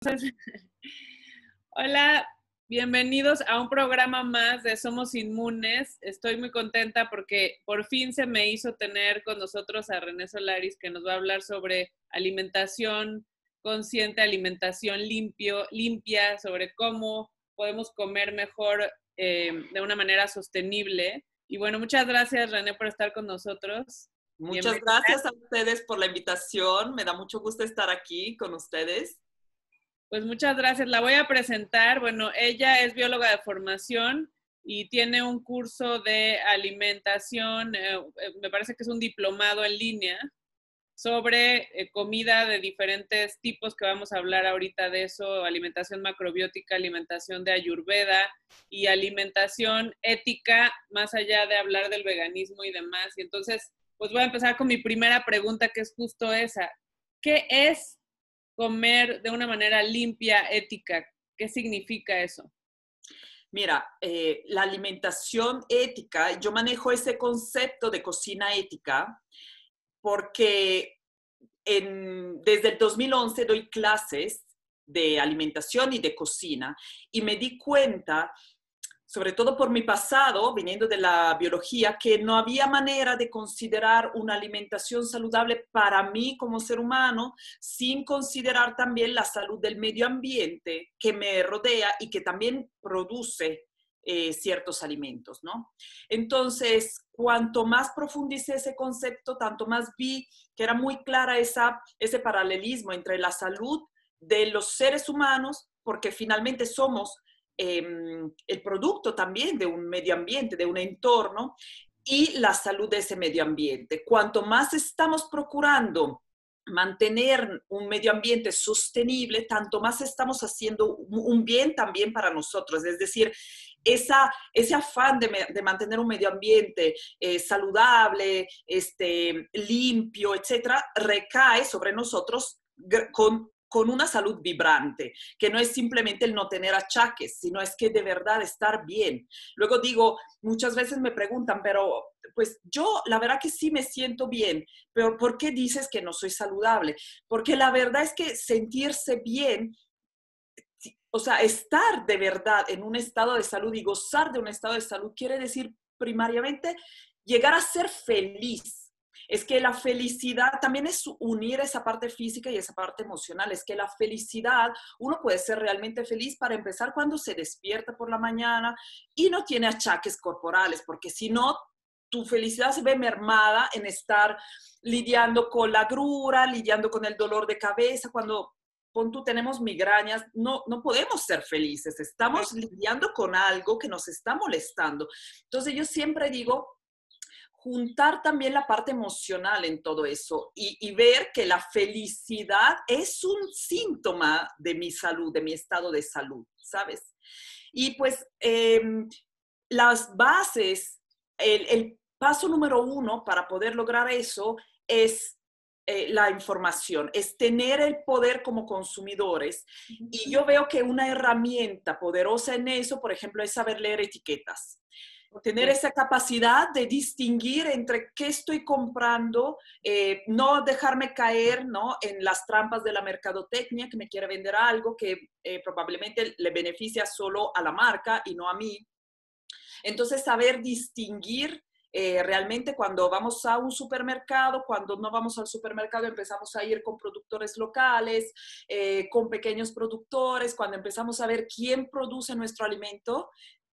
Hola, bienvenidos a un programa más de Somos Inmunes. Estoy muy contenta porque por fin se me hizo tener con nosotros a René Solaris que nos va a hablar sobre alimentación consciente, alimentación limpio, limpia, sobre cómo podemos comer mejor eh, de una manera sostenible. Y bueno, muchas gracias René por estar con nosotros. Muchas gracias a ustedes por la invitación. Me da mucho gusto estar aquí con ustedes. Pues muchas gracias. La voy a presentar. Bueno, ella es bióloga de formación y tiene un curso de alimentación, eh, eh, me parece que es un diplomado en línea sobre eh, comida de diferentes tipos que vamos a hablar ahorita de eso, alimentación macrobiótica, alimentación de ayurveda y alimentación ética, más allá de hablar del veganismo y demás. Y entonces, pues voy a empezar con mi primera pregunta, que es justo esa. ¿Qué es comer de una manera limpia, ética. ¿Qué significa eso? Mira, eh, la alimentación ética, yo manejo ese concepto de cocina ética porque desde el 2011 doy clases de alimentación y de cocina y me di cuenta sobre todo por mi pasado, viniendo de la biología, que no había manera de considerar una alimentación saludable para mí como ser humano sin considerar también la salud del medio ambiente que me rodea y que también produce eh, ciertos alimentos, ¿no? Entonces, cuanto más profundicé ese concepto, tanto más vi que era muy clara esa, ese paralelismo entre la salud de los seres humanos, porque finalmente somos el producto también de un medio ambiente, de un entorno y la salud de ese medio ambiente. Cuanto más estamos procurando mantener un medio ambiente sostenible, tanto más estamos haciendo un bien también para nosotros. Es decir, esa, ese afán de, mantener un medio ambiente eh, saludable, este, limpio, etcétera, recae sobre nosotros con con una salud vibrante, que no es simplemente el no tener achaques, sino es que de verdad estar bien. Luego digo, muchas veces me preguntan, pero pues yo la verdad que sí me siento bien, pero ¿por qué dices que no soy saludable? Porque la verdad es que sentirse bien o sea, estar de verdad en un estado de salud y gozar de un estado de salud quiere decir primariamente llegar a ser feliz es que la felicidad también es unir esa parte física y esa parte emocional. Es que la felicidad, uno puede ser realmente feliz para empezar cuando se despierta por la mañana y no tiene achaques corporales, porque si no, tu felicidad se ve mermada en estar lidiando con la grura, lidiando con el dolor de cabeza, cuando con tú tenemos migrañas, no, no podemos ser felices, estamos lidiando con algo que nos está molestando. Entonces yo siempre digo, juntar también la parte emocional en todo eso y, ver que la felicidad es un síntoma de mi salud, de mi estado de salud, ¿sabes? Y pues em, las bases, el, paso número uno para poder lograr eso es eh, la información, es tener el poder como consumidores. Y yo veo que una herramienta poderosa en eso, por ejemplo, es saber leer etiquetas tener esa capacidad de distinguir entre qué estoy comprando, eh, no dejarme caer ¿no? en las trampas de la mercadotecnia que me quiere vender algo que eh, probablemente le beneficia solo a la marca y no a mí. Entonces, saber distinguir eh, realmente cuando vamos a un supermercado, cuando no vamos al supermercado, empezamos a ir con productores locales, con pequeños productores, cuando empezamos a ver quién produce nuestro alimento,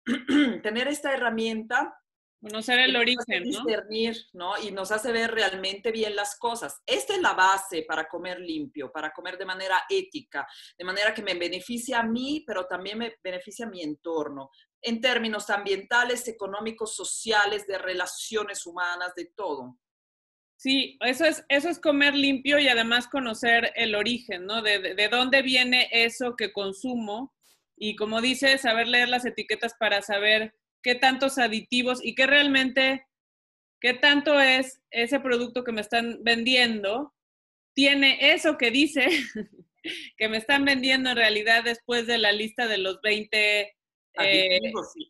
tener esta herramienta Conocer el origen, discernir, ¿no? Y nos hace ver realmente bien las cosas. Esta es la base para comer limpio, para comer de manera ética, de manera que me beneficie a mí, pero también me beneficia a mi entorno, en términos ambientales, económicos, sociales, de relaciones humanas, de todo. Sí, eso es, eso es comer limpio y además conocer el origen, ¿no? De, de dónde viene eso que consumo y como dice, saber leer las etiquetas para saber qué tantos aditivos y qué realmente, qué tanto es ese producto que me están vendiendo, tiene eso que dice que me están vendiendo en realidad después de la lista de los 20 eh,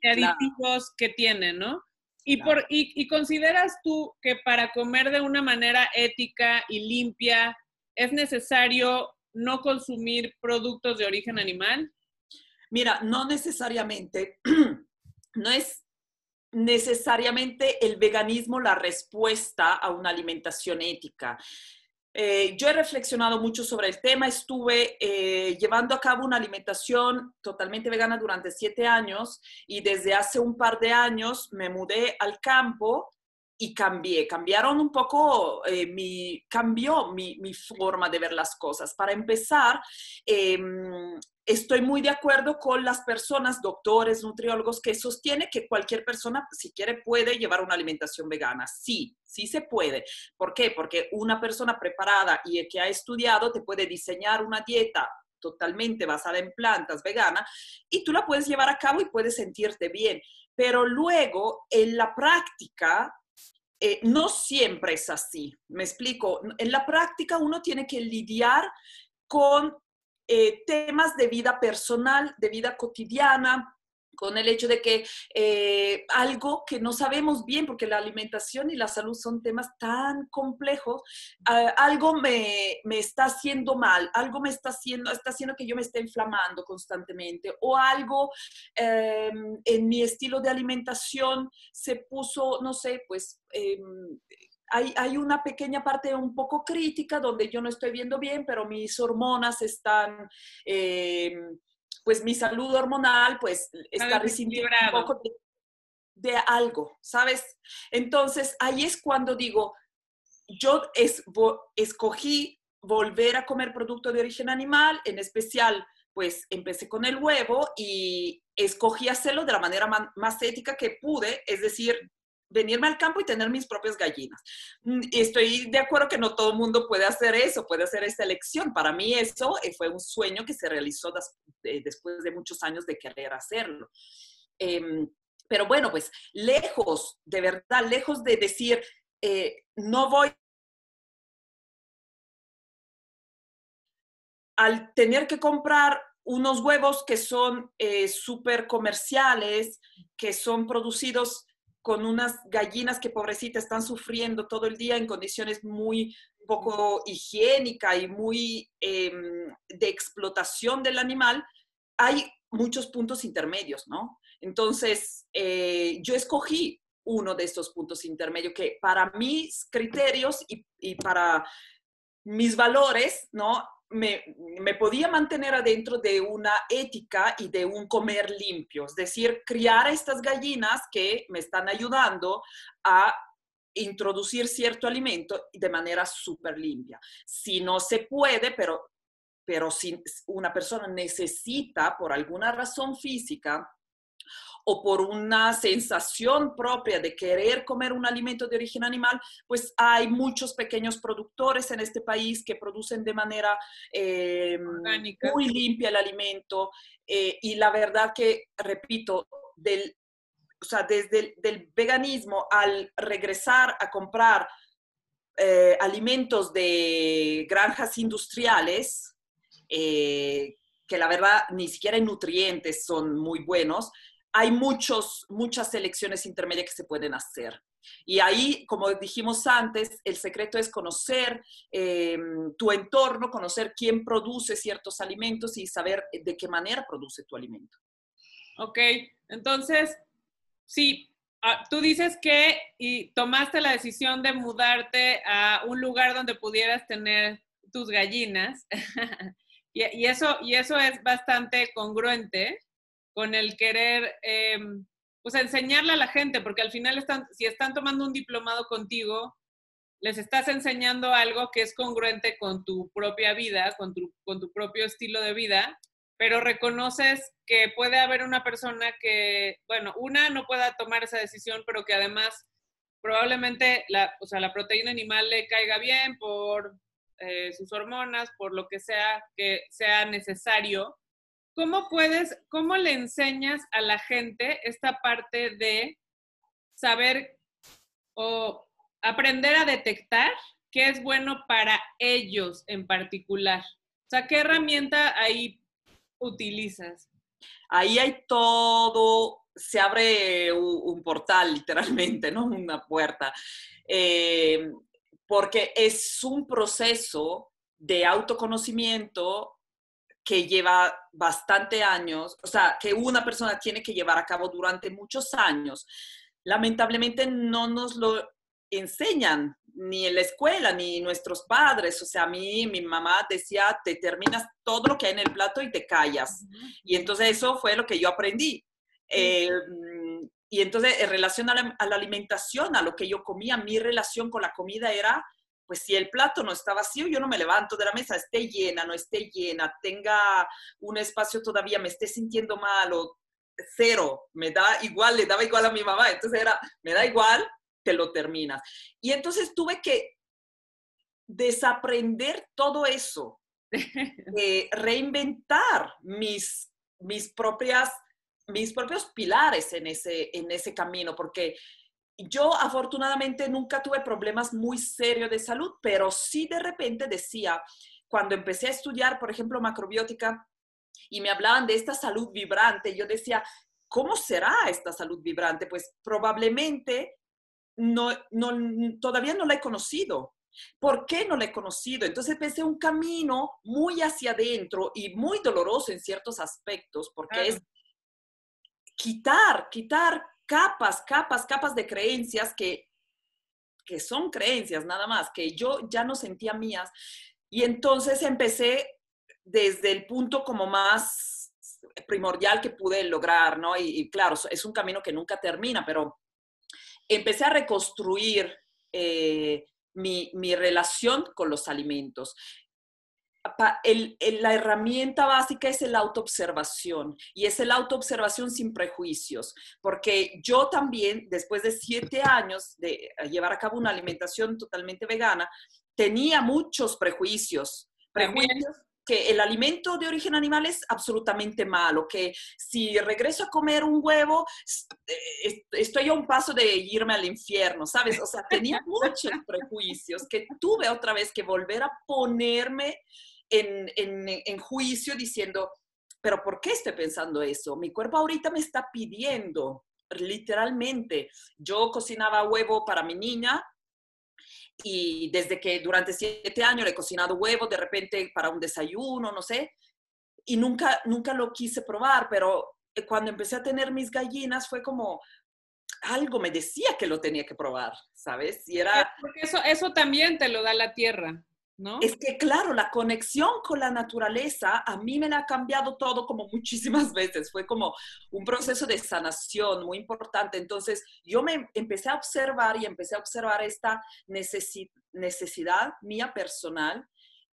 aditivos, que tiene, ¿no? Y, por, y consideras tú que para comer de una manera ética y limpia es necesario no consumir productos de origen animal? Mira, no necesariamente, no es necesariamente el veganismo la respuesta a una alimentación ética. Eh, yo he reflexionado mucho sobre el tema, estuve eh, llevando a cabo una alimentación totalmente vegana durante siete años y desde hace un par de años me mudé al campo y cambié, cambiaron un poco, eh, mi, cambió mi, mi, forma de ver las cosas. Para empezar, em, estoy muy de acuerdo con las personas, doctores, nutriólogos, que sostiene que cualquier persona, si quiere, puede llevar una alimentación vegana. Sí, sí se puede. ¿Por qué? Porque una persona preparada y que ha estudiado te puede diseñar una dieta totalmente basada en plantas vegana y tú la puedes llevar a cabo y puedes sentirte bien. Pero luego, en la práctica, eh, no siempre es así. Me explico. En la práctica uno tiene que lidiar con eh, temas de vida personal, de vida cotidiana, con el hecho de que eh, algo que no sabemos bien, porque la alimentación y la salud son temas tan complejos, ah, algo me, está haciendo mal, algo me está haciendo, está haciendo que yo me esté inflamando constantemente, o algo em, en mi estilo de alimentación se puso, no sé, pues... Em, hay, una pequeña parte un poco crítica donde yo no estoy viendo bien, pero mis hormonas están, eh, pues mi salud hormonal, pues está resintiendo un poco de, algo, ¿sabes? Entonces, ahí es cuando digo, yo escogí volver a comer producto de origen animal, en especial, pues empecé con el huevo y escogí hacerlo de la manera más ética que pude, es decir, venirme al campo y tener mis propias gallinas. Mm, estoy de acuerdo que no todo el mundo puede hacer eso, puede hacer esa elección. Para mí eso eh, fue un sueño que se realizó después de muchos años de querer hacerlo. Em, pero bueno, pues lejos, de verdad, lejos de decir, eh, no voy al tener que comprar unos huevos que son eh, súper comerciales, que son producidos con unas gallinas que pobrecitas están sufriendo todo el día en condiciones muy poco higiénicas y muy em, de explotación del animal, hay muchos puntos intermedios, ¿no? Entonces, eh, yo escogí uno de estos puntos intermedios que para mis criterios y para mis valores, ¿no? Me, podía mantener adentro de una ética y de un comer limpio, es decir, criar a estas gallinas que me están ayudando a introducir cierto alimento de manera súper limpia. Si no se puede, pero, pero si una persona necesita por alguna razón física o por una sensación propia de querer comer un alimento de origen animal, pues hay muchos pequeños productores en este país que producen de manera eh, muy limpia el alimento. Eh, y la verdad que, repito, del, o sea, desde el veganismo al regresar a comprar eh, alimentos de granjas industriales, que la verdad ni siquiera en nutrientes son muy buenos, hay muchos, muchas selecciones intermedias que se pueden hacer. Y ahí, como dijimos antes, el secreto es conocer eh, tu entorno, conocer quién produce ciertos alimentos y saber de qué manera produce tu alimento. Ok, entonces, sí, ah, tú dices que y tomaste la decisión de mudarte a un lugar donde pudieras tener tus gallinas. y, eso, y eso es bastante congruente con el querer, eh, pues enseñarle a la gente, porque al final están, si están tomando un diplomado contigo, les estás enseñando algo que es congruente con tu propia vida, con tu, con tu propio estilo de vida, pero reconoces que puede haber una persona que, bueno, una no pueda tomar esa decisión, pero que además probablemente la, o sea, la proteína animal le caiga bien por eh, sus hormonas, por lo que sea que sea necesario, ¿cómo puedes, cómo le enseñas a la gente esta parte de saber o aprender a detectar qué es bueno para ellos en particular? O sea, ¿qué herramienta ahí utilizas? Ahí hay todo, se abre un, portal literalmente, ¿no? Una puerta. Eh, porque es un proceso de autoconocimiento que lleva bastante años, o sea, que una persona tiene que llevar a cabo durante muchos años. Lamentablemente no nos lo enseñan ni en la escuela, ni nuestros padres. O sea, a mí, mi mamá decía, te terminas todo lo que hay en el plato y te callas. Y entonces eso fue lo que yo aprendí. Eh, y entonces, en relación a la, alimentación, a lo que yo comía, mi relación con la comida era, pues si el plato no está vacío, yo no me levanto de la mesa, esté llena, no esté llena, tenga un espacio todavía, me esté sintiendo mal o cero, me da igual, le daba igual a mi mamá. Entonces era, me da igual, te lo terminas. Y entonces tuve que desaprender todo eso, eh, reinventar mis, mis, propias, mis propios pilares en ese, en ese camino, porque yo afortunadamente nunca tuve problemas muy serios de salud, pero sí de repente decía, cuando empecé a estudiar, por ejemplo, macrobiótica, y me hablaban de esta salud vibrante, yo decía, ¿cómo será esta salud vibrante? Pues probablemente no, no, todavía no la he conocido. ¿Por qué no la he conocido? Entonces empecé un camino muy hacia adentro y muy doloroso en ciertos aspectos, porque es quitar, quitar capas, capas, capas de creencias que, que son creencias nada más, que yo ya no sentía mías. Y entonces empecé desde el punto como más primordial que pude lograr, ¿no? Y, claro, es un camino que nunca termina, pero empecé a reconstruir eh, mi, relación con los alimentos. La herramienta básica es el autoobservación y es el autoobservación sin prejuicios, porque yo también, después de siete años de llevar a cabo una alimentación totalmente vegana, tenía muchos prejuicios. Prejuicios que el alimento de origen animal es absolutamente malo, que si regreso a comer un huevo, eh, estoy a un paso de irme al infierno, ¿sabes? O sea, tenía muchos prejuicios que tuve otra vez que volver a ponerme en, en juicio diciendo, pero ¿por qué estoy pensando eso? Mi cuerpo ahorita me está pidiendo, literalmente. Yo cocinaba huevo para mi niña y desde que durante siete años le he cocinado huevos de repente para un desayuno, no sé, y nunca, nunca lo quise probar, pero eh, cuando empecé a tener mis gallinas fue como, algo me decía que lo tenía que probar, ¿sabes? Y era... Porque eso, eso también te lo da la tierra. Es que, claro, la conexión con la naturaleza a mí me la ha cambiado todo como muchísimas veces. Fue como un proceso de sanación muy importante. Entonces, yo me empecé a observar y empecé a observar esta necesidad mía personal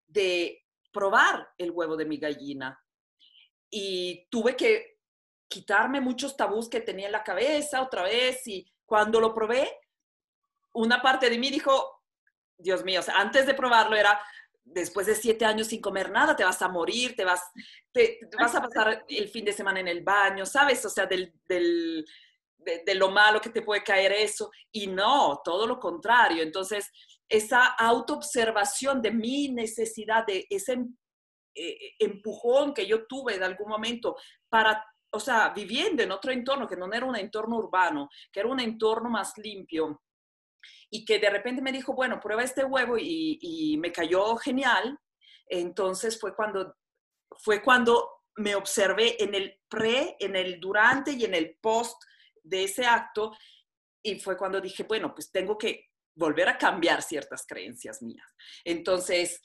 de probar el huevo de mi gallina. Y tuve que quitarme muchos tabús que tenía en la cabeza otra vez. Y cuando lo probé, una parte de mí dijo, Dios mío, antes de probarlo era, después de siete años sin comer nada, te vas a morir, te vas, te, vas a pasar el fin de semana en el baño, ¿sabes? O sea, del, del, de, lo malo que te puede caer eso. Y no, todo lo contrario. Entonces, esa autoobservación de mi necesidad, de ese eh, empujón que yo tuve en algún momento para, o sea, viviendo en otro entorno, que no era un entorno urbano, que era un entorno más limpio, y que de repente me dijo, bueno, prueba este huevo y, me cayó genial. Entonces fue cuando, fue cuando me observé en el pre, en el durante y en el post de ese acto y fue cuando dije, bueno, pues tengo que volver a cambiar ciertas creencias mías. Entonces,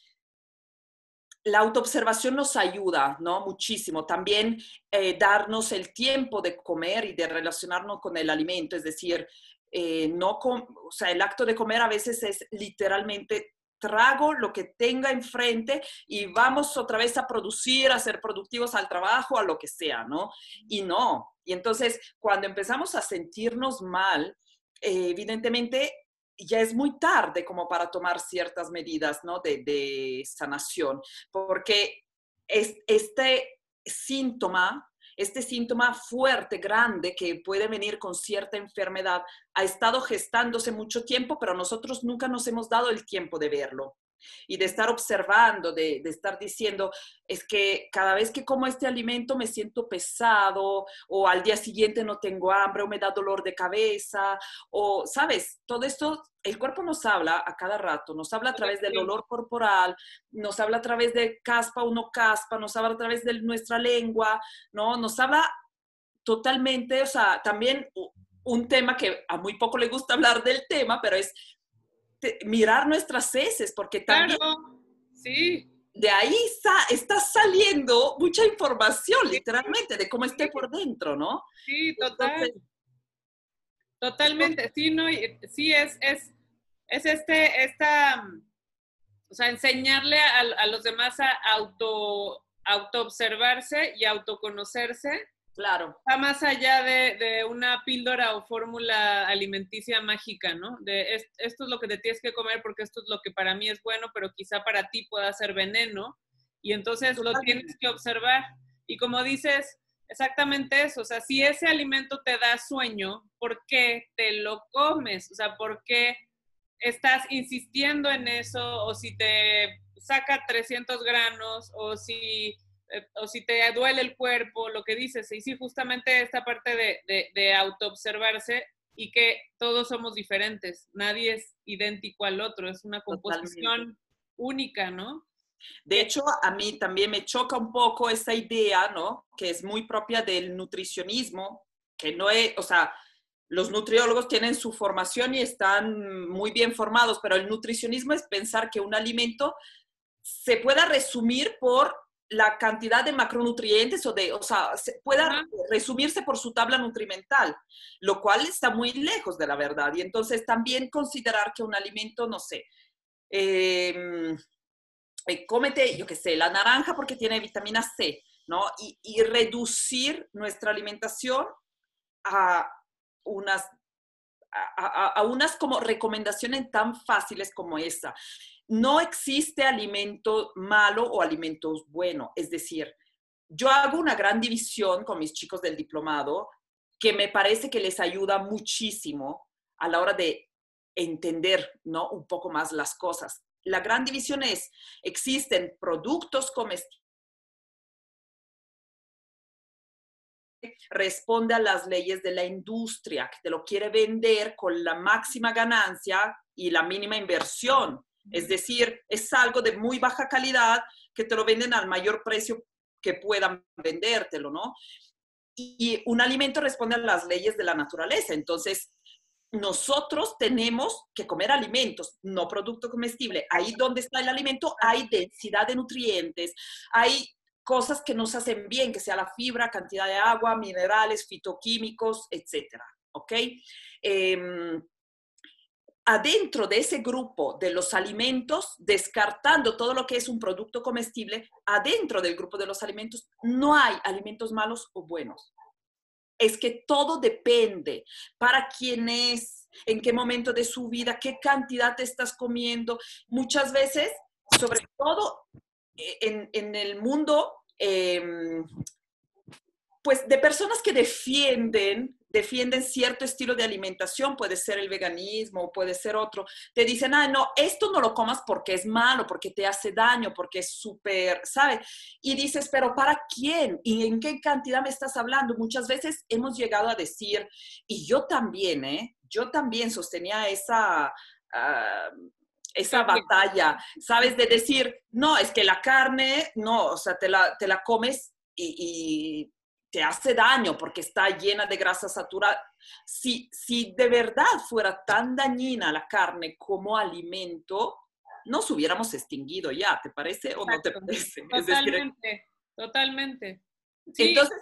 la autoobservación nos ayuda, ¿no? Muchísimo. También eh, darnos el tiempo de comer y de relacionarnos con el alimento, es decir, eh, no, o sea, el acto de comer a veces es literalmente trago lo que tenga enfrente y vamos otra vez a producir, a ser productivos al trabajo, a lo que sea, ¿no? Y no. Y entonces, cuando empezamos a sentirnos mal, eh, evidentemente ya es muy tarde como para tomar ciertas medidas, ¿no? De, de sanación, porque es, este síntoma este síntoma fuerte, grande, que puede venir con cierta enfermedad, ha estado gestándose mucho tiempo, pero nosotros nunca nos hemos dado el tiempo de verlo. Y de estar observando, de, estar diciendo, es que cada vez que como este alimento me siento pesado o al día siguiente no tengo hambre o me da dolor de cabeza o, ¿sabes? Todo esto, el cuerpo nos habla a cada rato, nos habla a través del olor corporal, nos habla a través de caspa o no caspa, nos habla a través de nuestra lengua, ¿no? Nos habla totalmente, o sea, también un tema que a muy poco le gusta hablar del tema, pero es mirar nuestras heces, porque también sí. de ahí está, saliendo mucha información, literalmente, de cómo esté por dentro, ¿no? Sí, total. Totalmente, sí, no, sí es, es, es este, esta, o sea, enseñarle a, a los demás a auto, auto observarse y autoconocerse Claro. Va más allá de, una píldora o fórmula alimenticia mágica, ¿no? De esto es lo que te tienes que comer porque esto es lo que para mí es bueno, pero quizá para ti pueda ser veneno. Y entonces lo tienes que observar. Y como dices, exactamente eso. O sea, si ese alimento te da sueño, ¿por qué te lo comes? O sea, ¿por qué estás insistiendo en eso? O si te saca 300 granos, o si o si te duele el cuerpo, lo que dices, y sí, justamente esta parte de, de, de autoobservarse y que todos somos diferentes, nadie es idéntico al otro, es una composición única, ¿no? De hecho, a mí también me choca un poco esa idea, ¿no? Que es muy propia del nutricionismo, que no es, o sea, los nutriólogos tienen su formación y están muy bien formados, pero el nutricionismo es pensar que un alimento se pueda resumir por la cantidad de macronutrientes o de, o sea, pueda resumirse por su tabla nutrimental, lo cual está muy lejos de la verdad. Y entonces también considerar que un alimento, no sé, em, eh, cómete, yo qué sé, la naranja porque tiene vitamina C, ¿no? Y, y reducir nuestra alimentación a unas, a, a unas como recomendaciones tan fáciles como esa no existe alimento malo o alimentos buenos. Es decir, yo hago una gran división con mis chicos del diplomado que me parece que les ayuda muchísimo a la hora de entender ¿no? un poco más las cosas. La gran división es, existen productos comestibles responde a las leyes de la industria, que te lo quiere vender con la máxima ganancia y la mínima inversión. Es decir, es algo de muy baja calidad que te lo venden al mayor precio que puedan vendértelo, ¿no? Y un alimento responde a las leyes de la naturaleza. Entonces, nosotros tenemos que comer alimentos, no producto comestible. Ahí donde está el alimento hay densidad de nutrientes, hay cosas que nos hacen bien, que sea la fibra, cantidad de agua, minerales, fitoquímicos, etcétera. ¿Ok? Em, adentro de ese grupo de los alimentos, descartando todo lo que es un producto comestible, adentro del grupo de los alimentos no hay alimentos malos o buenos. Es que todo depende para quién es, en qué momento de su vida, qué cantidad te estás comiendo. Muchas veces, sobre todo eh, en, el mundo, em, pues de personas que defienden defienden cierto estilo de alimentación, puede ser el veganismo, puede ser otro, te dicen, ah, no, esto no lo comas porque es malo, porque te hace daño, porque es súper, ¿sabes? Y dices, pero ¿para quién? ¿Y en qué cantidad me estás hablando? Muchas veces hemos llegado a decir, y yo también, ¿eh? Yo también sostenía esa... Ah, esa batalla, ¿sabes? De decir, no, es que la carne, no, o sea, te la, te la comes y te hace daño porque está llena de grasa saturada. Si, si de verdad fuera tan dañina la carne como alimento, nos hubiéramos extinguido ya, ¿te parece o no te parece? Totalmente, totalmente. Entonces,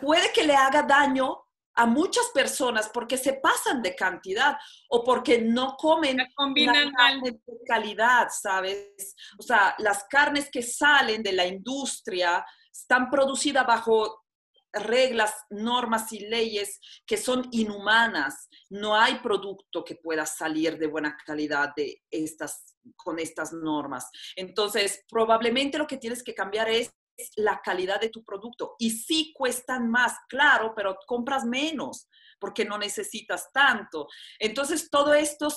puede que le haga daño a muchas personas porque se pasan de cantidad o porque no comen combinan carne de calidad, ¿sabes? O sea, las carnes que salen de la industria están producidas bajo reglas, normas y leyes que son inhumanas. No hay producto que pueda salir de buena calidad de estas, con estas normas. Entonces, probablemente lo que tienes que cambiar es la calidad de tu producto. Y sí cuestan más, claro, pero compras menos porque no necesitas tanto. Entonces, todo esto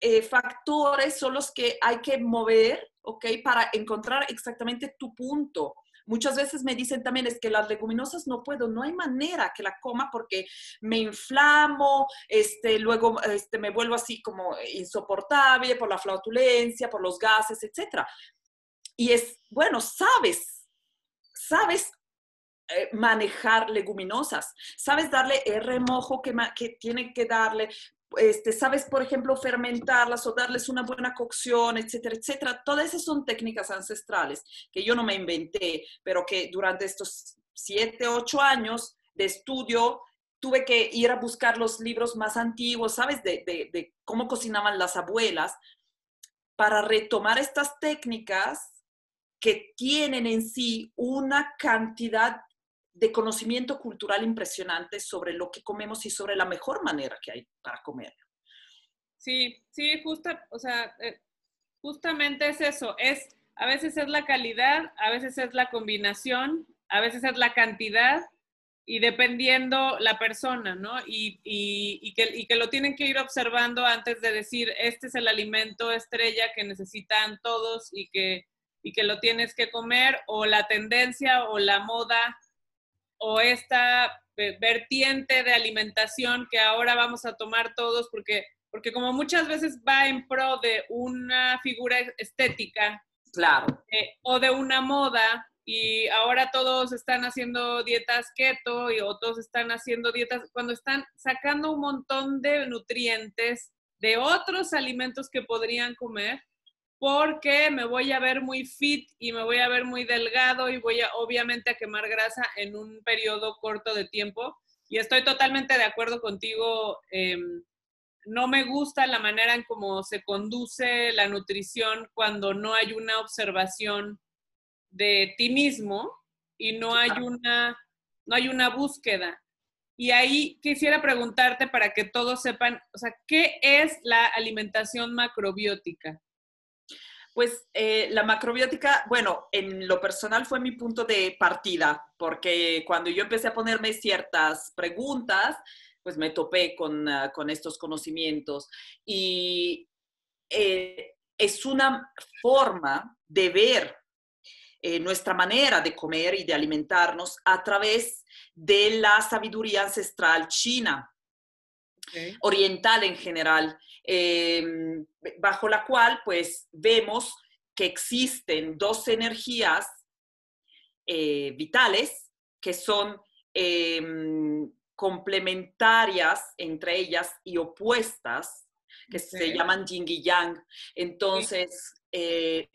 eh, factores son los que hay que mover, ¿ok? Para encontrar exactamente tu punto. Muchas veces me dicen también es que las leguminosas no puedo, no hay manera que la coma porque me inflamo, este, luego este, me vuelvo así como insoportable por la flautulencia, por los gases, etc. Y es, bueno, sabes, sabes eh, manejar leguminosas, sabes darle el remojo que, que tiene que darle, este, sabes, por ejemplo, fermentarlas o darles una buena cocción, etcétera, etcétera. Todas esas son técnicas ancestrales que yo no me inventé, pero que durante estos siete, ocho años de estudio tuve que ir a buscar los libros más antiguos, ¿sabes? De, de cómo cocinaban las abuelas, para retomar estas técnicas que tienen en sí una cantidad de conocimiento cultural impresionante sobre lo que comemos y sobre la mejor manera que hay para comer. Sí, sí, justa, o sea, eh, justamente es eso, es, a veces es la calidad, a veces es la combinación, a veces es la cantidad y dependiendo la persona, ¿no? Y, y, que, y, que, lo tienen que ir observando antes de decir, este es el alimento estrella que necesitan todos y que, y que lo tienes que comer, o la tendencia o la moda o esta vertiente de alimentación que ahora vamos a tomar todos porque, porque como muchas veces va en pro de una figura estética. Claro. Eh, o de una moda y ahora todos están haciendo dietas keto y otros están haciendo dietas cuando están sacando un montón de nutrientes de otros alimentos que podrían comer porque me voy a ver muy fit y me voy a ver muy delgado y voy a obviamente a quemar grasa en un periodo corto de tiempo. Y estoy totalmente de acuerdo contigo. Em, no me gusta la manera en cómo se conduce la nutrición cuando no hay una observación de ti mismo y no hay una, no hay una búsqueda. Y ahí quisiera preguntarte para que todos sepan, o sea, ¿qué es la alimentación macrobiótica? Pues eh, la macrobiótica, bueno, en lo personal fue mi punto de partida, porque cuando yo empecé a ponerme ciertas preguntas, pues me topé con, ah, estos conocimientos. Y eh, es una forma de ver eh, nuestra manera de comer y de alimentarnos a través de la sabiduría ancestral china, oriental en general. Em, bajo la cual pues vemos que existen dos energías eh, vitales que son em, complementarias entre ellas y opuestas, que se llaman yin y yang. Entonces, eh,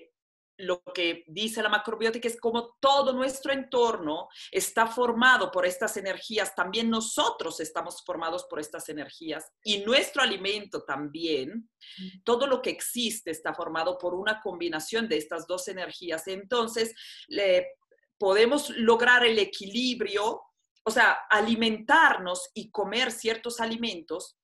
lo que dice la macrobiótica es como todo nuestro entorno está formado por estas energías, también nosotros estamos formados por estas energías y nuestro alimento también, todo lo que existe está formado por una combinación de estas dos energías. Entonces, podemos lograr el equilibrio, o sea, alimentarnos y comer ciertos alimentos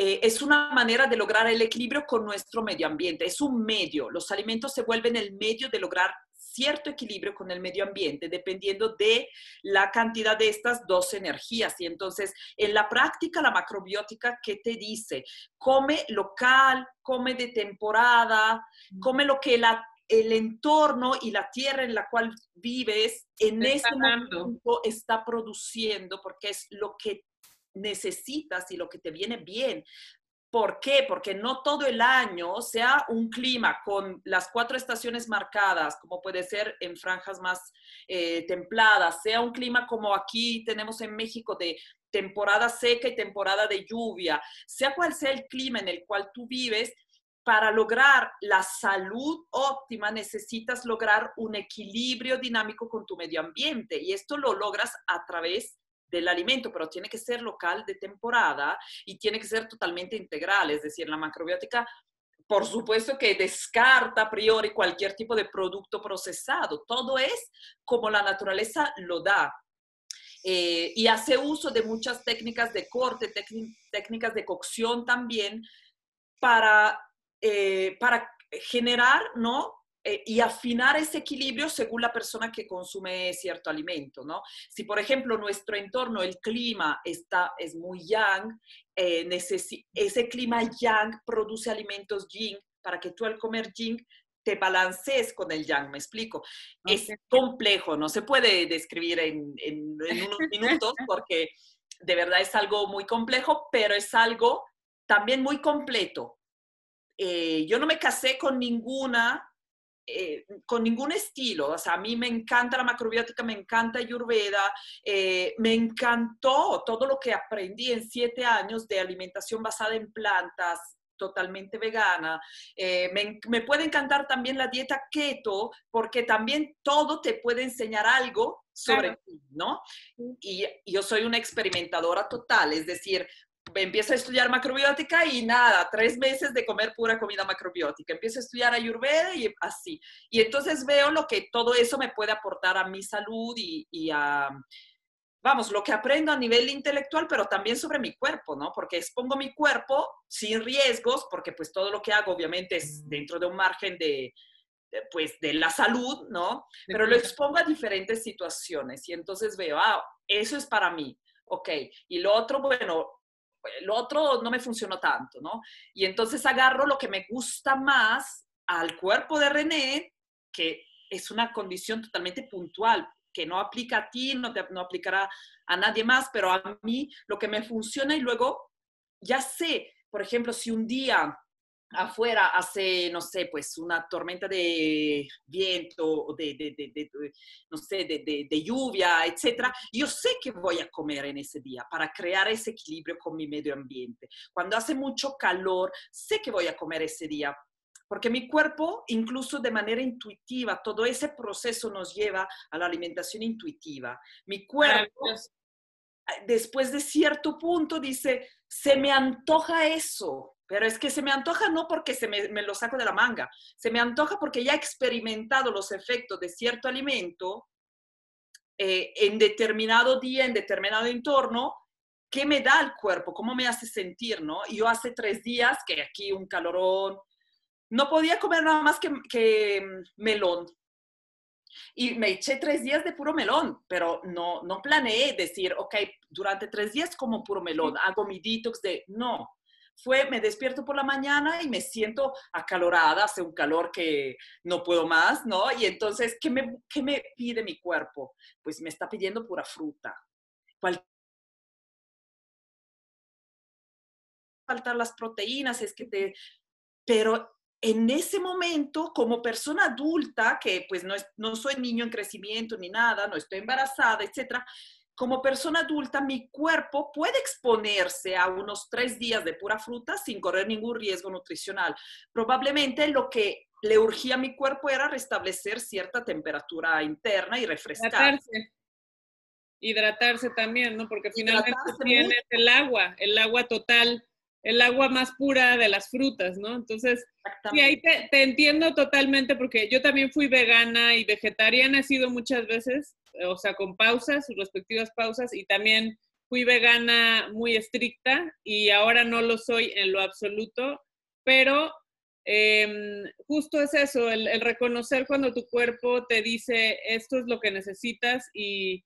eh, es una manera de lograr el equilibrio con nuestro medio ambiente. Es un medio. Los alimentos se vuelven el medio de lograr cierto equilibrio con el medio ambiente, dependiendo de la cantidad de estas dos energías. Y entonces, en la práctica, la macrobiótica, ¿qué te dice? Come local, come de temporada, come lo que el entorno y la tierra en la cual vives en este momento está produciendo, porque es lo que necesitas y lo que te viene bien. ¿Por qué? Porque no todo el año sea un clima con las cuatro estaciones marcadas, como puede ser en franjas más eh, templadas, sea un clima como aquí tenemos en México de temporada seca y temporada de lluvia, sea cual sea el clima en el cual tú vives, para lograr la salud óptima necesitas lograr un equilibrio dinámico con tu medio ambiente y esto lo logras a través del alimento, pero tiene que ser local de temporada y tiene que ser totalmente integral, es decir, la macrobiótica por supuesto que descarta a priori cualquier tipo de producto procesado, todo es como la naturaleza lo da. Eh, y hace uso de muchas técnicas de corte, técnicas de cocción también, para, eh, para generar ¿no? Eh, y afinar ese equilibrio según la persona que consume cierto alimento, ¿no? Si, por ejemplo, nuestro entorno, el clima está, es muy yang, eh, ese clima yang produce alimentos yin para que tú al comer yin te balancees con el yang, me explico. Es complejo, no se puede describir en, unos minutos porque de verdad es algo muy complejo, pero es algo también muy completo. Eh, yo no me casé con ninguna eh, con ningún estilo. O sea, a mí me encanta la macrobiótica, me encanta Ayurveda, eh, me encantó todo lo que aprendí en siete años de alimentación basada en plantas, totalmente vegana. Eh, me, puede encantar también la dieta keto, porque también todo te puede enseñar algo sobre ti, ¿no? Y yo soy una experimentadora total, es decir, empiezo a estudiar macrobiótica y nada, tres meses de comer pura comida macrobiótica. Empiezo a estudiar ayurveda y así. Y entonces veo lo que todo eso me puede aportar a mi salud y, y a, vamos, lo que aprendo a nivel intelectual, pero también sobre mi cuerpo, ¿no? Porque expongo mi cuerpo sin riesgos, porque pues todo lo que hago obviamente es dentro de un margen de, pues de la salud, ¿no? Pero lo expongo a diferentes situaciones y entonces veo, ah, eso es para mí, ok. Y lo otro, bueno, lo otro no me funcionó tanto, ¿no? Y entonces agarro lo que me gusta más al cuerpo de René, que es una condición totalmente puntual, que no aplica a ti, no, te, no aplicará a nadie más, pero a mí lo que me funciona y luego ya sé, por ejemplo, si un día afuera hace, no sé, pues una tormenta de viento, de, de, de, no sé, de, lluvia, etcétera, yo sé que voy a comer en ese día para crear ese equilibrio con mi medio ambiente. Cuando hace mucho calor, sé que voy a comer ese día. Porque mi cuerpo, incluso de manera intuitiva, todo ese proceso nos lleva a la alimentación intuitiva. Mi cuerpo, después de cierto punto, dice, se me antoja eso, pero es que se me antoja no porque se me, lo saco de la manga, se me antoja porque ya he experimentado los efectos de cierto alimento eh, en determinado día, en determinado entorno, ¿qué me da el cuerpo? ¿Cómo me hace sentir? ¿no? Yo hace tres días, que aquí un calorón, no podía comer nada más que, que melón. Y me eché tres días de puro melón, pero no, no planeé decir, ok, durante tres días como puro melón, hago mi detox de, no, fue, me despierto por la mañana y me siento acalorada, hace un calor que no puedo más, ¿no? Y entonces, ¿qué me, qué me pide mi cuerpo? Pues me está pidiendo pura fruta. faltar las proteínas, es que te... Pero en ese momento, como persona adulta, que pues no, es, no soy niño en crecimiento ni nada, no estoy embarazada, etcétera, como persona adulta, mi cuerpo puede exponerse a unos tres días de pura fruta sin correr ningún riesgo nutricional. Probablemente lo que le urgía a mi cuerpo era restablecer cierta temperatura interna y refrescar. Hidratarse. Hidratarse también, ¿no? Porque finalmente tienes el agua, el agua total, el agua más pura de las frutas, ¿no? Entonces, sí, ahí te, te entiendo totalmente porque yo también fui vegana y vegetariana, he sido muchas veces o sea, con pausas, sus respectivas pausas, y también fui vegana muy estricta y ahora no lo soy en lo absoluto, pero em, justo es eso, el, reconocer cuando tu cuerpo te dice esto es lo que necesitas y,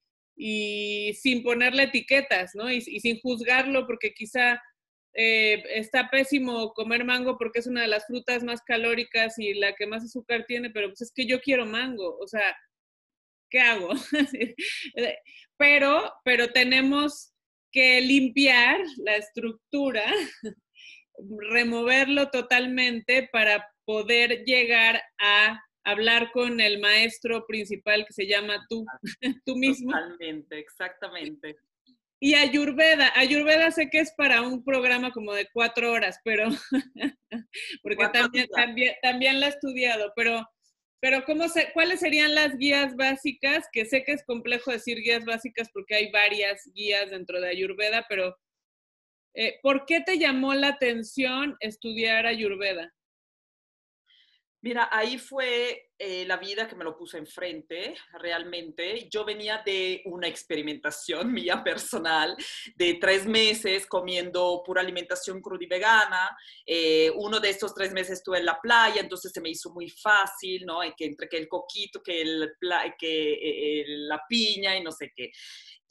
sin ponerle etiquetas, ¿no? Y, sin juzgarlo porque quizá eh, está pésimo comer mango porque es una de las frutas más calóricas y la que más azúcar tiene, pero pues es que yo quiero mango, o sea, ¿qué hago? pero, pero tenemos que limpiar la estructura, removerlo totalmente para poder llegar a hablar con el maestro principal que se llama tú, tú mismo. Totalmente, exactamente. Y Ayurveda, Ayurveda sé que es para un programa como de cuatro horas, pero porque también, también, también la he estudiado, pero pero ¿cómo se, ¿cuáles serían las guías básicas? Que sé que es complejo decir guías básicas porque hay varias guías dentro de Ayurveda, pero eh, ¿por qué te llamó la atención estudiar Ayurveda? Mira, ahí fue eh, la vida que me lo puso enfrente, realmente. Yo venía de una experimentación mía personal de tres meses comiendo pura alimentación cruda y vegana. Eh, uno de estos tres meses estuve en la playa, entonces se me hizo muy fácil, ¿no? Que entre que el coquito, que, el, que eh, la piña y no sé qué.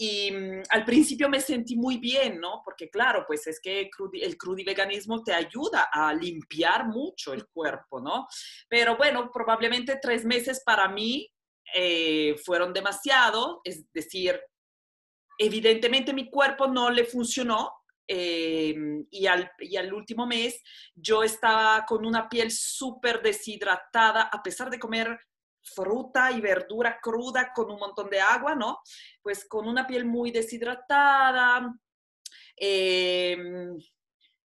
Y mm, al principio me sentí muy bien, ¿no? Porque claro, pues es que el crudiveganismo te ayuda a limpiar mucho el cuerpo, ¿no? Pero bueno, probablemente tres meses para mí eh, fueron demasiado, es decir, evidentemente mi cuerpo no le funcionó, eh, y, al, y, al, último mes yo estaba con una piel súper deshidratada, a pesar de comer fruta y verdura cruda con un montón de agua, ¿no? Pues con una piel muy deshidratada. Em,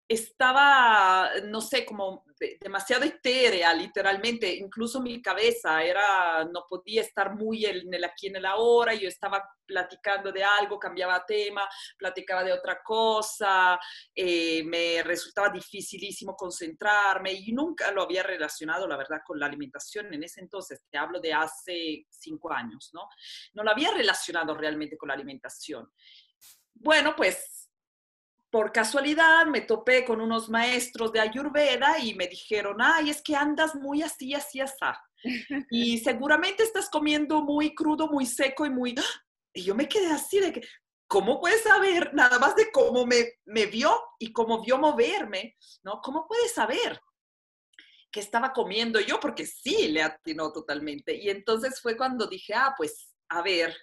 estaba, no sé, como demasiado etérea, literalmente. Incluso mi cabeza era, no podía estar muy en el aquí en el ahora. Yo estaba platicando de algo, cambiaba tema, platicaba de otra cosa. Eh, me resultaba dificilísimo concentrarme y nunca lo había relacionado, la verdad, con la alimentación en ese entonces. Te hablo de hace cinco años, ¿no? No lo había relacionado realmente con la alimentación. Bueno, pues por casualidad me topé con unos maestros de Ayurveda y me dijeron, ay, es que andas muy así, así, así. Y seguramente estás comiendo muy crudo, muy seco y muy... Y yo me quedé así de que, ¿cómo puedes saber nada más de cómo me, me vio y cómo vio moverme? ¿No? ¿Cómo puedes saber? qué estaba comiendo yo, porque sí, le atinó totalmente. Y entonces fue cuando dije, ah, pues, a ver,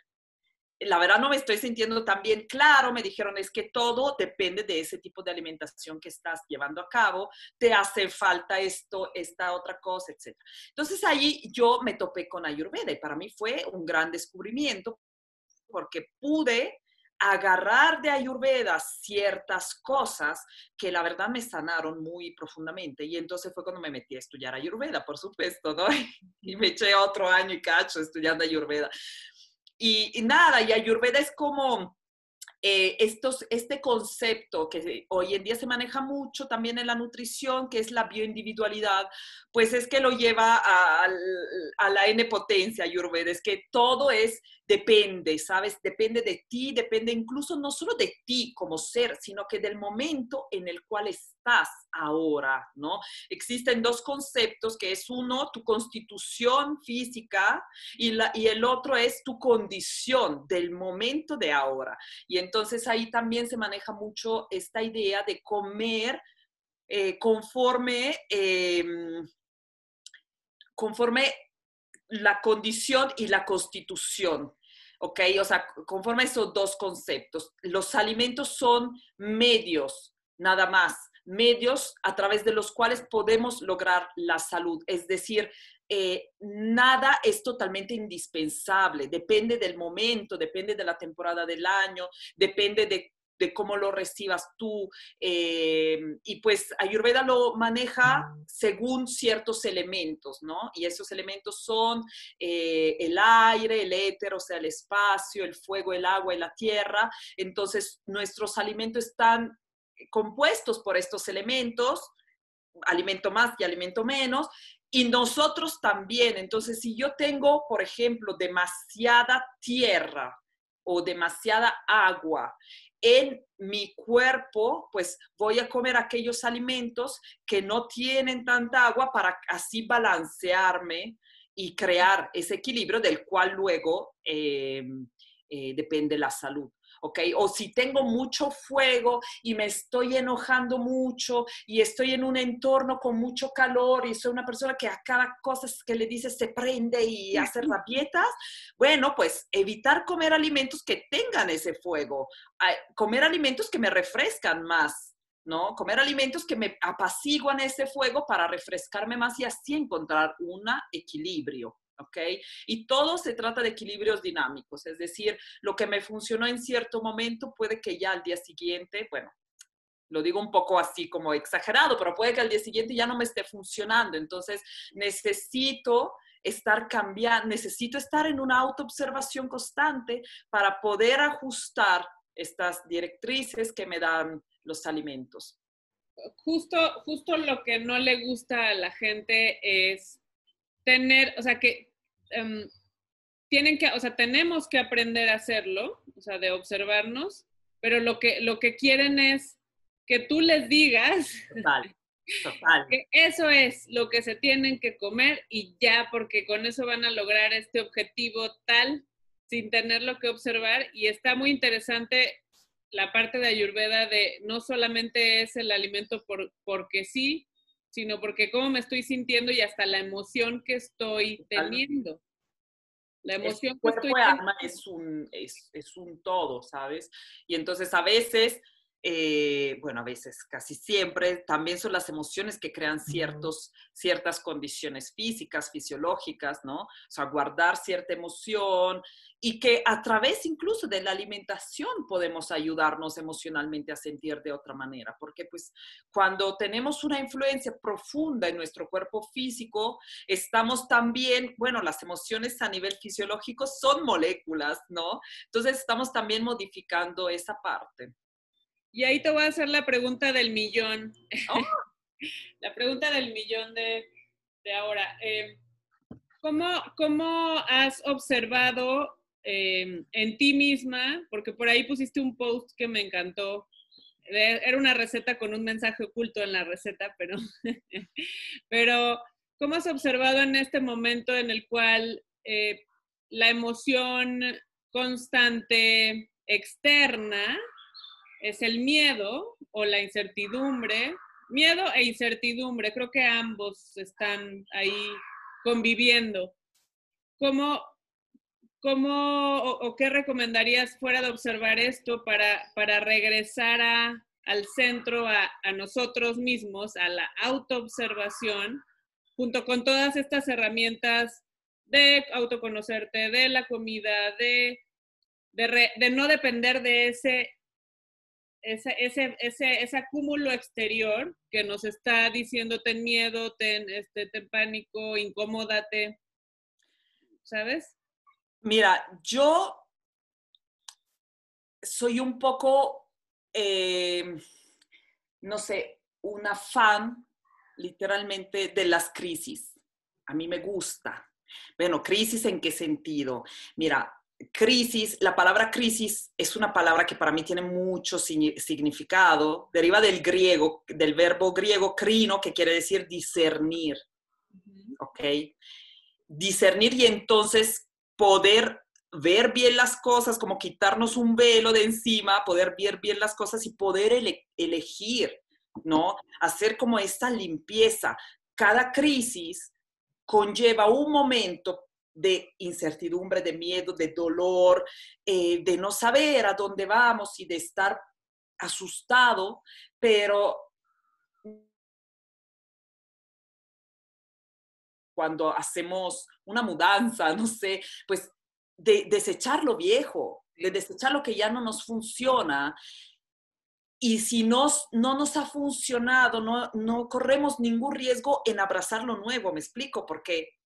la verdad no me estoy sintiendo tan bien claro, me dijeron es que todo depende de ese tipo de alimentación que estás llevando a cabo, te hace falta esto, esta otra cosa, etc. Entonces ahí yo me topé con Ayurveda y para mí fue un gran descubrimiento porque pude agarrar de Ayurveda ciertas cosas que la verdad me sanaron muy profundamente. Y entonces fue cuando me metí a estudiar Ayurveda, por supuesto, ¿no? Y me eché otro año y cacho estudiando Ayurveda. Y, nada, y Ayurveda es como eh, estos, este concepto que hoy en día se maneja mucho también en la nutrición, que es la bioindividualidad, pues es que lo lleva a, a la N potencia Ayurveda, es que todo es depende, ¿sabes? Depende de ti, depende incluso no solo de ti como ser, sino que del momento en el cual estás ahora, ¿no? Existen dos conceptos, que es uno, tu constitución física y, la, y el otro es tu condición del momento de ahora. Y entonces ahí también se maneja mucho esta idea de comer eh, conforme... Em, conforme la condición y la constitución. ¿Ok? O sea, conforme esos dos conceptos. Los alimentos son medios, nada más, medios a través de los cuales podemos lograr la salud. Es decir, eh, nada es totalmente indispensable, depende del momento, depende de la temporada del año, depende de de cómo lo recibas tú. Eh, y pues Ayurveda lo maneja según ciertos elementos, ¿no? Y esos elementos son eh, el aire, el éter, o sea, el espacio, el fuego, el agua y la tierra. Entonces, nuestros alimentos están compuestos por estos elementos, alimento más y alimento menos, y nosotros también. Entonces, si yo tengo, por ejemplo, demasiada tierra o demasiada agua en mi cuerpo, pues voy a comer aquellos alimentos que no tienen tanta agua para así balancearme y crear ese equilibrio del cual luego eh, eh, depende la salud. ¿Ok? O si tengo mucho fuego y me estoy enojando mucho y estoy en un entorno con mucho calor y soy una persona que a cada cosa que le dices se prende y hace rabietas, bueno, pues evitar comer alimentos que tengan ese fuego, comer alimentos que me refrescan más, ¿no? Comer alimentos que me apaciguan ese fuego para refrescarme más y así encontrar un equilibrio. ¿Ok? Y todo se trata de equilibrios dinámicos, es decir, lo que me funcionó en cierto momento puede que ya al día siguiente, bueno, lo digo un poco así como exagerado, pero puede que al día siguiente ya no me esté funcionando, entonces necesito estar cambiando, necesito estar en una autoobservación constante para poder ajustar estas directrices que me dan los alimentos. Justo, justo lo que no le gusta a la gente es tener, o sea, que em, tienen que, o sea, tenemos que aprender a hacerlo, o sea, de observarnos, pero lo que, lo que quieren es que tú les digas Total, total. que eso es lo que se tienen que comer y ya, porque con eso van a lograr este objetivo tal sin tenerlo que observar. Y está muy interesante la parte de Ayurveda de no solamente es el alimento por, porque sí, sino porque cómo me estoy sintiendo y hasta la emoción que estoy teniendo. La emoción el cuerpo y alma es un, es, es, un todo, ¿sabes? Y entonces a veces, eh, bueno, a veces, casi siempre, también son las emociones que crean ciertos, ciertas condiciones físicas, fisiológicas, ¿no? O sea, guardar cierta emoción y que a través incluso de la alimentación podemos ayudarnos emocionalmente a sentir de otra manera, porque pues cuando tenemos una influencia profunda en nuestro cuerpo físico, estamos también, bueno, las emociones a nivel fisiológico son moléculas, ¿no? Entonces estamos también modificando esa parte. Y ahí te voy a hacer la pregunta del millón. Oh. la pregunta del millón de, de ahora. Eh, ¿cómo, ¿Cómo has observado Em, en ti misma, porque por ahí pusiste un post que me encantó. Era una receta con un mensaje oculto en la receta, pero, pero ¿cómo has observado en este momento en el cual eh, la emoción constante externa es el miedo o la incertidumbre? Miedo e incertidumbre, creo que ambos están ahí conviviendo. ¿Cómo, ¿cómo o, qué recomendarías fuera de observar esto para, para regresar a, al centro, a, a, nosotros mismos, a la autoobservación, junto con todas estas herramientas de autoconocerte, de la comida, de, de, de no depender de ese, ese, ese, ese, ese, acúmulo exterior que nos está diciendo ten miedo, ten, este, ten pánico, incómodate, ¿sabes? Mira, yo soy un poco, eh, no sé, una fan literalmente de las crisis. A mí me gusta. Bueno, crisis en qué sentido? Mira, crisis, la palabra crisis es una palabra que para mí tiene mucho significado. Deriva del griego, del verbo griego crino, que quiere decir discernir. ¿Ok? Discernir y entonces poder ver bien las cosas, como quitarnos un velo de encima, poder ver bien las cosas y poder elegir, ¿no? Hacer como esta limpieza. Cada crisis conlleva un momento de incertidumbre, de miedo, de dolor, eh, de no saber a dónde vamos y de estar asustado, pero cuando hacemos una mudanza, no sé, pues de desechar lo viejo, de desechar lo que ya no nos funciona. Y si nos, no nos ha funcionado, no, no corremos ningún riesgo en abrazar lo nuevo, me explico, porque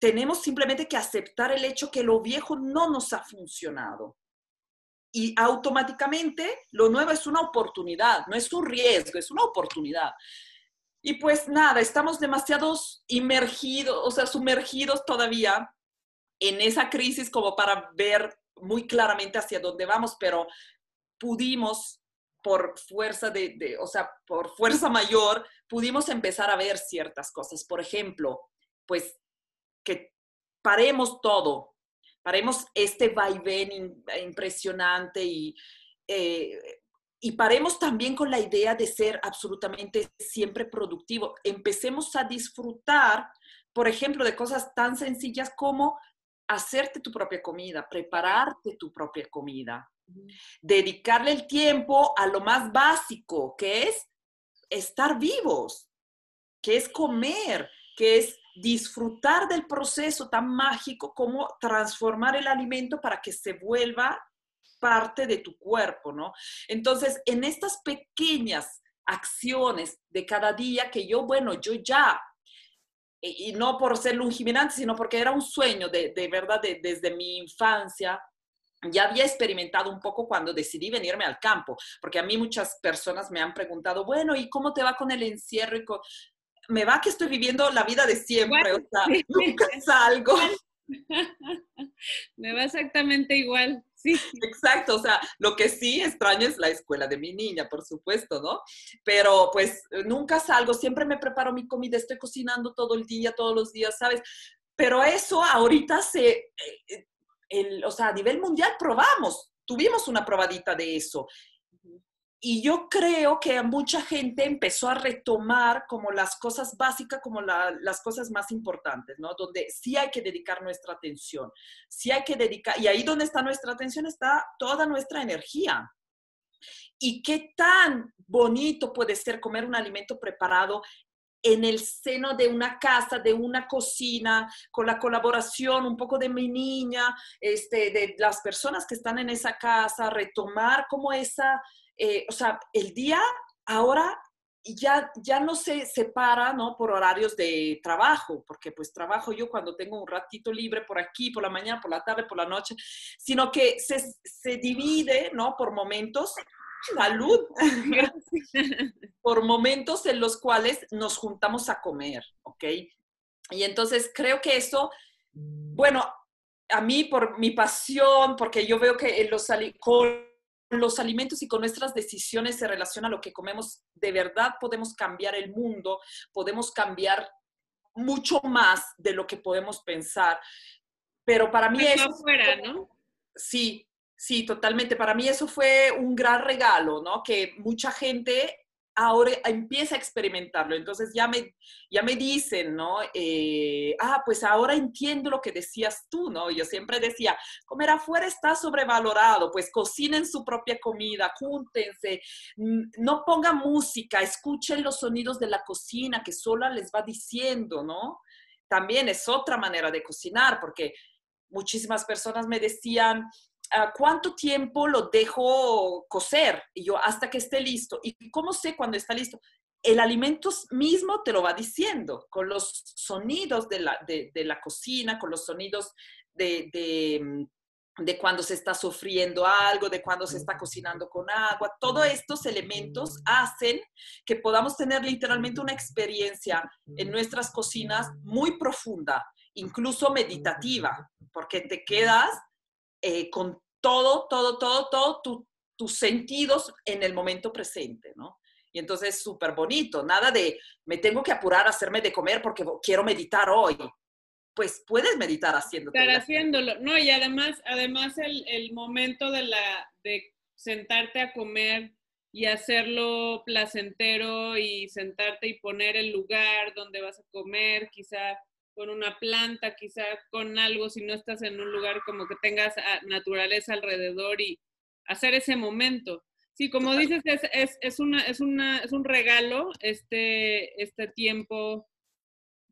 tenemos simplemente que aceptar el hecho que lo viejo no nos ha funcionado. Y automáticamente lo nuevo es una oportunidad, no es un riesgo, es una oportunidad. Y pues nada, estamos demasiados inmergidos, o sea, sumergidos todavía en esa crisis como para ver muy claramente hacia dónde vamos, pero pudimos por fuerza de, o sea, por fuerza mayor, pudimos empezar a ver ciertas cosas. Por ejemplo, pues que paremos todo, paremos este vaivén impresionante y eh, y paremos también con la idea de ser absolutamente siempre productivo. Empecemos a disfrutar, por ejemplo, de cosas tan sencillas como hacerte tu propia comida, prepararte tu propia comida, dedicarle el tiempo a lo más básico, que es estar vivos, que es comer, que es disfrutar del proceso tan mágico como transformar el alimento para que se vuelva parte de tu cuerpo, ¿no? Entonces, en estas pequeñas acciones de cada día que yo, bueno, yo ya, y, no por ser lungimirante, sino porque era un sueño de, de verdad desde mi infancia, ya había experimentado un poco cuando decidí venirme al campo, porque a mí muchas personas me han preguntado, bueno, ¿y cómo te va con el encierro? Me va que estoy viviendo la vida de siempre, o sea, nunca salgo. me va exactamente igual. Sí. Exacto, o sea, lo que sí extraño es la escuela de mi niña, por supuesto, ¿no? Pero pues nunca salgo, siempre me preparo mi comida, estoy cocinando todo el día, todos los días, ¿sabes? Pero eso ahorita se, eh, el, o sea, a nivel mundial probamos, tuvimos una probadita de eso. Y yo creo que mucha gente empezó a retomar como las cosas básicas, como las cosas más importantes, ¿no? Donde sí hay que dedicar nuestra atención, sí hay que dedicar, y ahí donde está nuestra atención está toda nuestra energía. Y qué tan bonito puede ser comer un alimento preparado en el seno de una casa, de una cocina, con la colaboración un poco de mi niña, este, de las personas que están en esa casa, retomar como esa, eh, o sea, el día ahora ya, ya no se separa, ¿no? Por horarios de trabajo, porque pues trabajo yo cuando tengo un ratito libre por aquí, por la mañana, por la tarde, por la noche, sino que se, se divide, ¿no? Por momentos salud, por momentos en los cuales nos juntamos a comer, ¿ok? Y entonces creo que eso, bueno, a mí por mi pasión, porque yo veo que los, con los alimentos y con nuestras decisiones se relaciona lo que comemos, de verdad podemos cambiar el mundo, podemos cambiar mucho más de lo que podemos pensar. Pero para mí es... Fuera, ¿no? Sí, Sí, totalmente. Para mí eso fue un gran regalo, ¿no? Que mucha gente ahora empieza a experimentarlo. Entonces ya me, ya me dicen, ¿no? Eh, ah, pues ahora entiendo lo que decías tú, ¿no? Yo siempre decía, comer afuera está sobrevalorado, pues cocinen su propia comida, júntense, no pongan música, escuchen los sonidos de la cocina que sola les va diciendo, ¿no? También es otra manera de cocinar, porque muchísimas personas me decían, ¿cuánto tiempo lo dejo cocer? Y yo, hasta que esté listo. ¿Y cómo sé cuando está listo? El alimento mismo te lo va diciendo, con los sonidos de la, de, la cocina, con los sonidos de, de, mm, de, cuando se está sufriendo algo, de cuando se está cocinando con agua. Todos estos elementos hacen que podamos tener literalmente una experiencia en nuestras cocinas muy profunda, incluso meditativa, porque te quedas eh, con todo, todo, todo, todo tus sentidos en el momento presente, ¿no? Y entonces es súper bonito, nada de me tengo que apurar a hacerme de comer porque quiero meditar hoy. Pues puedes meditar haciéndolo. Estar haciéndolo, no, y además, además el, el momento de, la, de sentarte a comer y hacerlo placentero y sentarte y poner el lugar donde vas a comer, quizá con una planta, quizá con algo, si no estás en un lugar como que tengas naturaleza alrededor y hacer ese momento. Sí, como dices, es, es, es, una, es, una, es un regalo este, este tiempo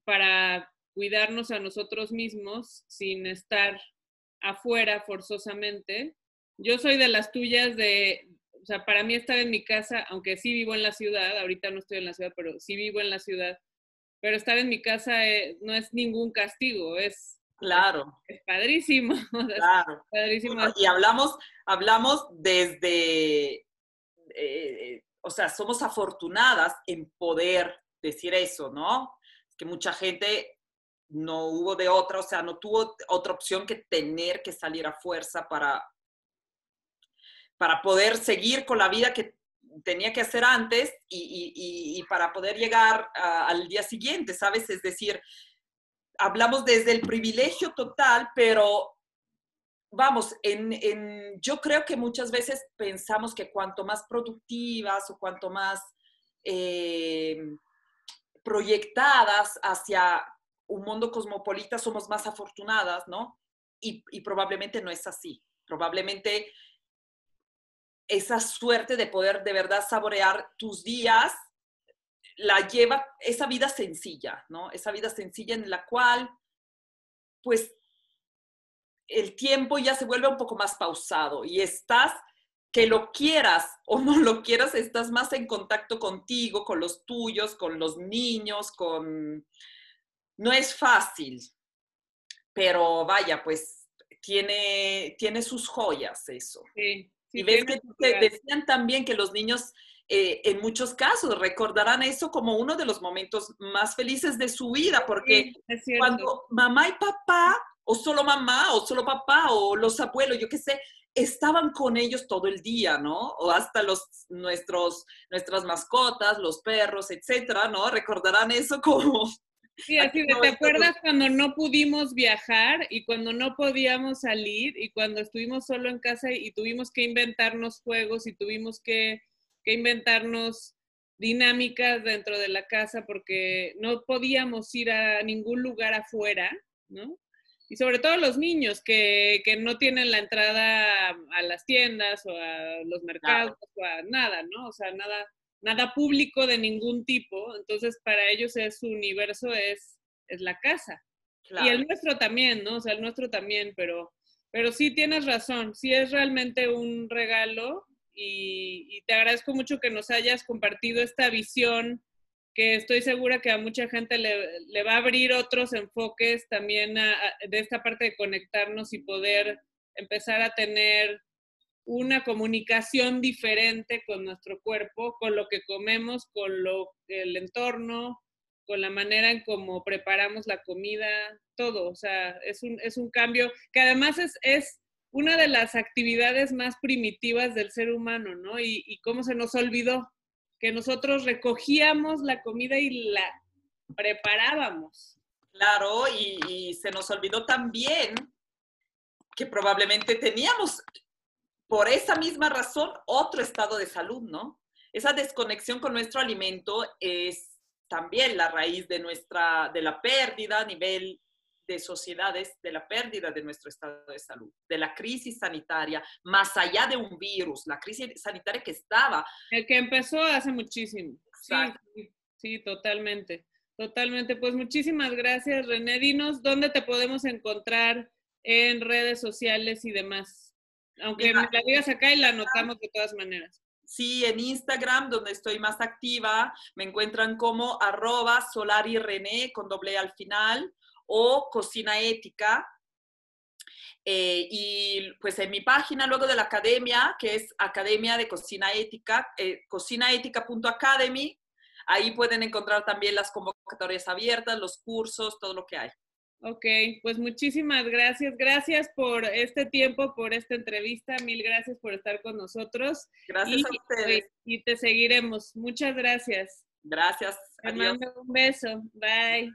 para cuidarnos a nosotros mismos sin estar afuera forzosamente. Yo soy de las tuyas de, o sea, para mí estar en mi casa, aunque sí vivo en la ciudad, ahorita no estoy en la ciudad, pero sí vivo en la ciudad, pero estar en mi casa eh, no es ningún castigo, es... Claro. Es, padrísimo. Claro. padrísimo. y hablamos, hablamos desde, eh, o sea, somos afortunadas en poder decir eso, ¿no? que mucha gente no hubo de otra, o sea, no tuvo otra opción que tener que salir a fuerza para, para poder seguir con la vida que tenía que hacer antes y, para poder llegar al día siguiente, ¿sabes? Es decir, hablamos desde el privilegio total, pero vamos, en, yo creo que muchas veces pensamos que cuanto más productivas o cuanto más eh, proyectadas hacia un mundo cosmopolita somos más afortunadas, ¿no? Y, y probablemente no es así. Probablemente esa suerte de poder de verdad saborear tus días, la lleva esa vida sencilla, ¿no? Esa vida sencilla en la cual, pues, el tiempo ya se vuelve un poco más pausado y estás, que lo quieras o no lo quieras, estás más en contacto contigo, con los tuyos, con los niños, con... No es fácil, pero vaya, pues tiene, tiene sus joyas eso. Sí, y ves que decían también que los niños eh, en muchos casos recordarán eso como uno de los momentos más felices de su vida, porque cuando mamá y papá, o solo mamá, o solo papá, o los abuelos, yo qué sé, estaban con ellos todo el día, ¿no? O hasta los, nuestros, nuestras mascotas, los perros, etcétera, ¿no? Recordarán eso como... Sí, así de, ¿te acuerdas cuando no pudimos viajar y cuando no podíamos salir y cuando estuvimos solo en casa y tuvimos que inventarnos juegos y tuvimos que que inventarnos dinámicas dentro de la casa porque no podíamos ir a ningún lugar afuera, ¿no? Y sobre todo los niños que, que no tienen la entrada a las tiendas o a los mercados o a nada, ¿no? O sea, nada, nada público de ningún tipo. Entonces, para ellos es su universo, es, es la casa. Y el nuestro también, ¿no? O sea, el nuestro también, pero, pero sí tienes razón, sí es realmente un regalo y, te agradezco mucho que nos hayas compartido esta visión que estoy segura que a mucha gente le, va a abrir otros enfoques también de esta parte de conectarnos y poder empezar a tener una comunicación diferente con nuestro cuerpo, con lo que comemos, con lo, el entorno, con la manera en cómo preparamos la comida, todo. O sea, es un, es un cambio que además es, es una de las actividades más primitivas del ser humano, ¿no? Y, cómo se nos olvidó que nosotros recogíamos la comida y la preparábamos. Claro, y, se nos olvidó también que probablemente teníamos, por esa misma razón, otro estado de salud, ¿no? Esa desconexión con nuestro alimento es también la raíz de nuestra, de la pérdida a nivel de sociedades de la pérdida de nuestro estado de salud, de la crisis sanitaria, más allá de un virus, la crisis sanitaria que estaba. El que empezó hace muchísimo. Sí, sí, totalmente, totalmente. Pues muchísimas gracias, René. Dinos dónde te podemos encontrar en redes sociales y demás. Aunque me la digas acá y la anotamos de todas maneras. Sí, en Instagram, donde estoy más activa, me encuentran como arroba solarirené con doble al final o cocina ética. Eh, y pues en mi página luego de la academia, que es Academia de Cocina Ética, eh, cocinaética.academy, ahí pueden encontrar también las convocatorias abiertas, los cursos, todo lo que hay. Ok, pues muchísimas gracias. Gracias por este tiempo, por esta entrevista. Mil gracias por estar con nosotros. Gracias a ustedes. Y te seguiremos. Muchas gracias. Gracias. Te mando un beso. Bye.